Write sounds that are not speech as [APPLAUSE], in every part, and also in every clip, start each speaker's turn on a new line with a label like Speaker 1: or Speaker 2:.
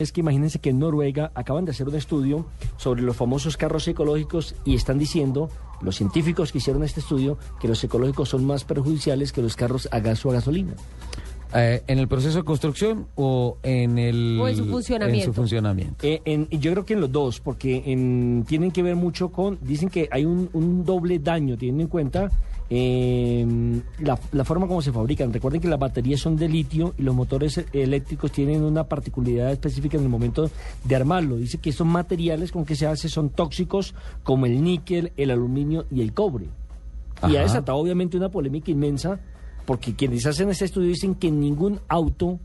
Speaker 1: es que imagínense que en Noruega acaban de hacer un estudio sobre los famosos carros ecológicos y están diciendo, los científicos que hicieron este estudio, que los ecológicos son más perjudiciales que los carros a gas o a gasolina.
Speaker 2: Eh, ¿En el proceso de construcción o en el
Speaker 3: O en su funcionamiento.
Speaker 2: en su funcionamiento?
Speaker 1: Eh, en- yo creo que en los dos, porque en- tienen que ver mucho con, dicen que hay un, un doble daño, teniendo en cuenta eh, la, la forma como se fabrican. Recuerden que las baterías son de litio y los motores eléctricos tienen una particularidad específica en el momento de armarlo. Dice que estos materiales con que se hace son tóxicos como el níquel, el aluminio y el cobre. Y ha desatado obviamente una polémica inmensa, porque quienes hacen este estudio dicen que ningún auto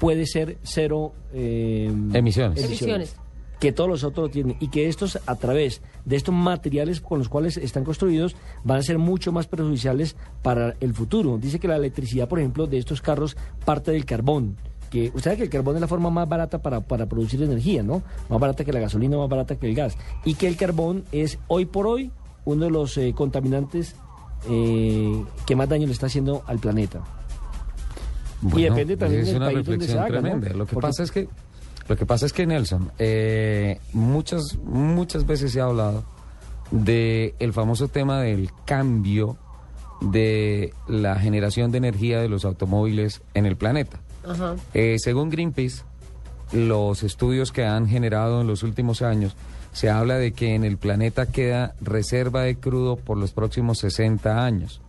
Speaker 1: puede ser cero eh,
Speaker 2: Emisiones.
Speaker 3: Emisiones.
Speaker 1: Que todos los otros lo tienen y que estos, a través de estos materiales con los cuales están construidos, van a ser mucho más perjudiciales para el futuro. Dice que la electricidad, por ejemplo, de estos carros parte del carbón. Que usted sabe que el carbón es la forma más barata para, para producir energía, ¿no? Más barata que la gasolina, más barata que el gas. Y que el carbón es hoy por hoy uno de los eh, contaminantes eh, que más daño le está haciendo al planeta.
Speaker 2: Bueno,
Speaker 1: depende también
Speaker 2: es
Speaker 1: del
Speaker 2: una
Speaker 1: país donde se haga.
Speaker 2: Lo que
Speaker 1: Porque-
Speaker 2: pasa es que lo que pasa es que Nelson, eh, muchas muchas veces se ha hablado de el famoso tema del cambio de la generación de energía de los automóviles en el planeta. Eh, según Greenpeace, los estudios que han generado en los últimos años, se habla de que en el planeta queda reserva de crudo por los próximos 60 años,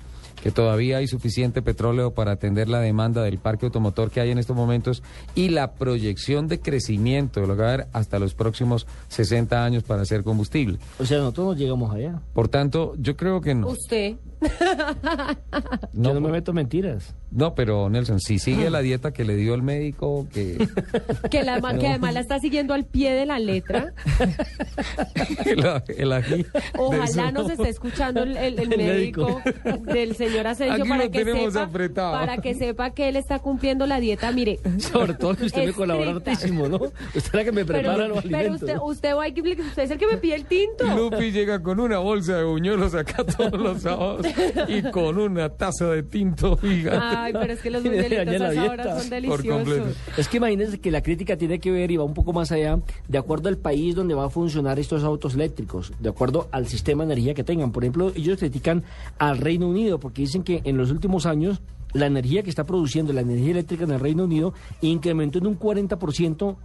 Speaker 2: que todavía hay suficiente petróleo para atender la demanda del parque automotor que hay en estos momentos y la proyección de crecimiento de lo que va a haber hasta los próximos 60 años para hacer combustible.
Speaker 1: O sea, nosotros no llegamos allá.
Speaker 2: Por tanto, yo creo que no.
Speaker 3: Usted.
Speaker 1: Yo no me
Speaker 2: No,
Speaker 1: meto en mentiras.
Speaker 2: no, pero Nelson, si sigue la dieta que le dio el médico, que [LAUGHS]
Speaker 3: Que, la, que además la está siguiendo al pie de la letra. [LAUGHS]
Speaker 2: el, el ají
Speaker 3: Ojalá nos esté escuchando el, el- el
Speaker 1: El
Speaker 3: médico, del señor Asensio para
Speaker 2: lo
Speaker 3: que,
Speaker 2: tenemos
Speaker 3: sepa,
Speaker 2: apretado.
Speaker 3: para que sepa que él está cumpliendo la dieta. Mire, [LAUGHS]
Speaker 1: Sobre todo que usted me colabora hartísimo, ¿no? Usted es la que me
Speaker 3: pero,
Speaker 1: prepara los
Speaker 3: pero
Speaker 1: alimentos.
Speaker 3: usted, usted, va y- usted es el que me pide el tinto.
Speaker 2: Lupi llega con una bolsa de buñuelos acá todos los sábados [LAUGHS] y con una taza de tinto gigante.
Speaker 3: Ay, pero es que los [LAUGHS]
Speaker 1: Y le daña
Speaker 3: buñuelitos
Speaker 1: la
Speaker 3: a esa hora
Speaker 1: dieta.
Speaker 3: son
Speaker 2: Por completo.
Speaker 3: deliciosos.
Speaker 1: Es que imagínense que la crítica tiene que ver y va un poco más allá, de acuerdo al país donde va a funcionar estos autos eléctricos, de acuerdo al sistema de energía que tengan. Por ejemplo, ellos critican al Reino Unido porque dicen que en los últimos años la energía que está produciendo, la energía eléctrica en el Reino Unido, incrementó en un 40%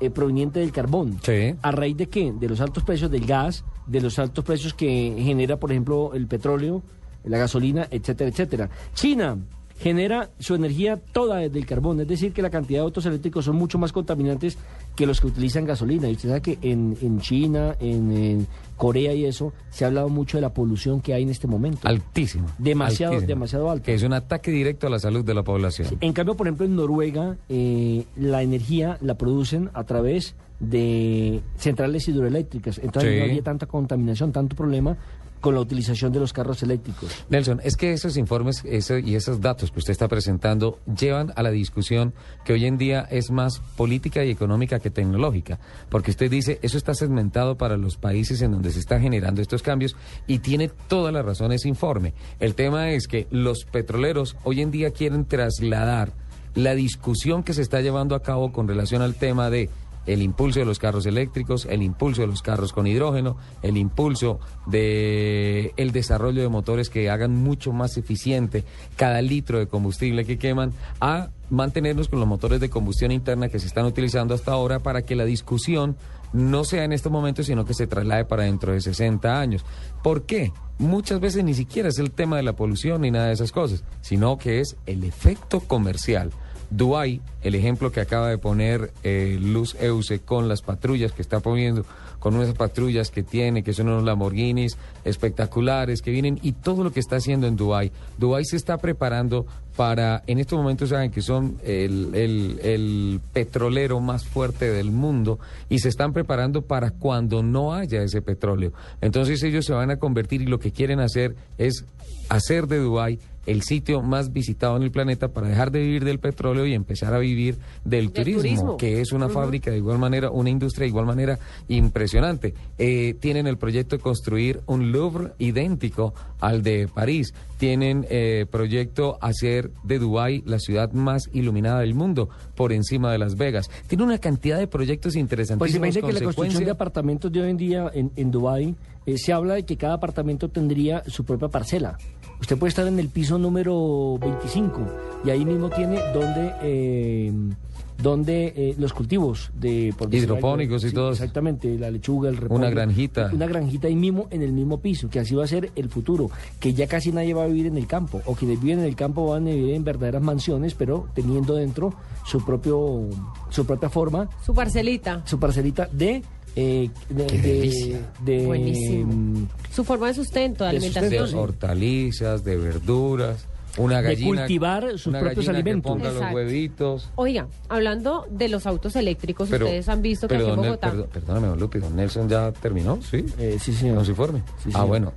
Speaker 1: eh, proveniente del carbón.
Speaker 2: Sí.
Speaker 1: ¿A raíz de qué? De los altos precios del gas, de los altos precios que genera, por ejemplo, el petróleo, la gasolina, etcétera, etcétera. China genera su energía toda desde el carbón, es decir, que la cantidad de autos eléctricos son mucho más contaminantes que los que utilizan gasolina. Y usted sabe que en, en China, en, en Corea y eso, se ha hablado mucho de la polución que hay en este momento.
Speaker 2: Altísimo.
Speaker 1: Demasiado,
Speaker 2: altísimo.
Speaker 1: demasiado alto.
Speaker 2: Que es un ataque directo a la salud de la población.
Speaker 1: En cambio, por ejemplo, en Noruega, eh, la energía la producen a través de centrales hidroeléctricas. Entonces
Speaker 2: Sí.
Speaker 1: no había tanta contaminación, tanto problema con la utilización de los carros eléctricos.
Speaker 2: Nelson, es que esos informes eso- y esos datos que usted está presentando llevan a la discusión que hoy en día es más política y económica que tecnológica, porque usted dice, eso está segmentado para los países en donde se están generando estos cambios y tiene toda la razón ese informe. El tema es que los petroleros hoy en día quieren trasladar la discusión que se está llevando a cabo con relación al tema de el impulso de los carros eléctricos, el impulso de los carros con hidrógeno, el impulso de desarrollo de motores que hagan mucho más eficiente cada litro de combustible que queman, a mantenernos con los motores de combustión interna que se están utilizando hasta ahora para que la discusión no sea en estos momentos, sino que se traslade para dentro de 60 años. ¿Por qué? Muchas veces ni siquiera es el tema de la polución ni nada de esas cosas, sino que es el efecto comercial. Dubai, el ejemplo que acaba de poner eh, Luz Euse con las patrullas que está poniendo, con unas patrullas que tiene, que son unos Lamborghinis espectaculares que vienen y todo lo que está haciendo en Dubai. Dubai se está preparando para, en estos momentos saben que son el, el- el petrolero más fuerte del mundo y se están preparando para cuando no haya ese petróleo. Entonces ellos se van a convertir y lo que quieren hacer es hacer de Dubai el sitio más visitado en el planeta para dejar de vivir del petróleo y empezar a vivir del,
Speaker 3: Del
Speaker 2: turismo,
Speaker 3: turismo.
Speaker 2: que es una fábrica de igual manera, una industria de igual manera impresionante. Eh, tienen el proyecto de construir un Louvre idéntico al de París. Tienen eh, proyecto hacer de Dubái la ciudad más iluminada del mundo. por encima de Las Vegas. Tiene una cantidad de proyectos
Speaker 1: Pues
Speaker 2: interesantísimos.
Speaker 1: imagínate que la construcción de apartamentos de hoy en día en, en Dubái eh, se habla de que cada apartamento tendría su propia parcela. Usted puede estar en el piso número 25 y ahí mismo tiene donde eh, donde eh, los cultivos de por decir
Speaker 2: Hidropónicos y todo eso.
Speaker 1: Exactamente, la lechuga, el repollo.
Speaker 2: Una granjita.
Speaker 1: Una granjita ahí mismo en el mismo piso, que así va a ser el futuro, que ya casi nadie va a vivir en el campo o quienes viven en el campo van a vivir en verdaderas mansiones, pero teniendo dentro su propio su propia forma
Speaker 3: Su parcelita.
Speaker 1: su parcelita de eh, de,
Speaker 2: Qué
Speaker 1: de-
Speaker 2: delicia.
Speaker 1: de-
Speaker 3: Buenísimo. Su forma de sustento, de
Speaker 1: De
Speaker 2: de
Speaker 3: alimentación.
Speaker 1: sustento,
Speaker 2: hortalizas, de verduras, una
Speaker 1: De
Speaker 2: gallina.
Speaker 1: cultivar sus
Speaker 2: una
Speaker 1: propios alimentos.
Speaker 2: Que ponga los huevitos.
Speaker 3: Oiga, hablando de los autos eléctricos, ustedes han visto que aquí en Bogotá...
Speaker 2: perdón- perdóname, don Lupi, don Nelson ya terminó, ¿sí?
Speaker 1: Eh, sí, señor.
Speaker 2: Con su informe.
Speaker 1: Sí,
Speaker 2: ah,
Speaker 1: señor.
Speaker 2: bueno.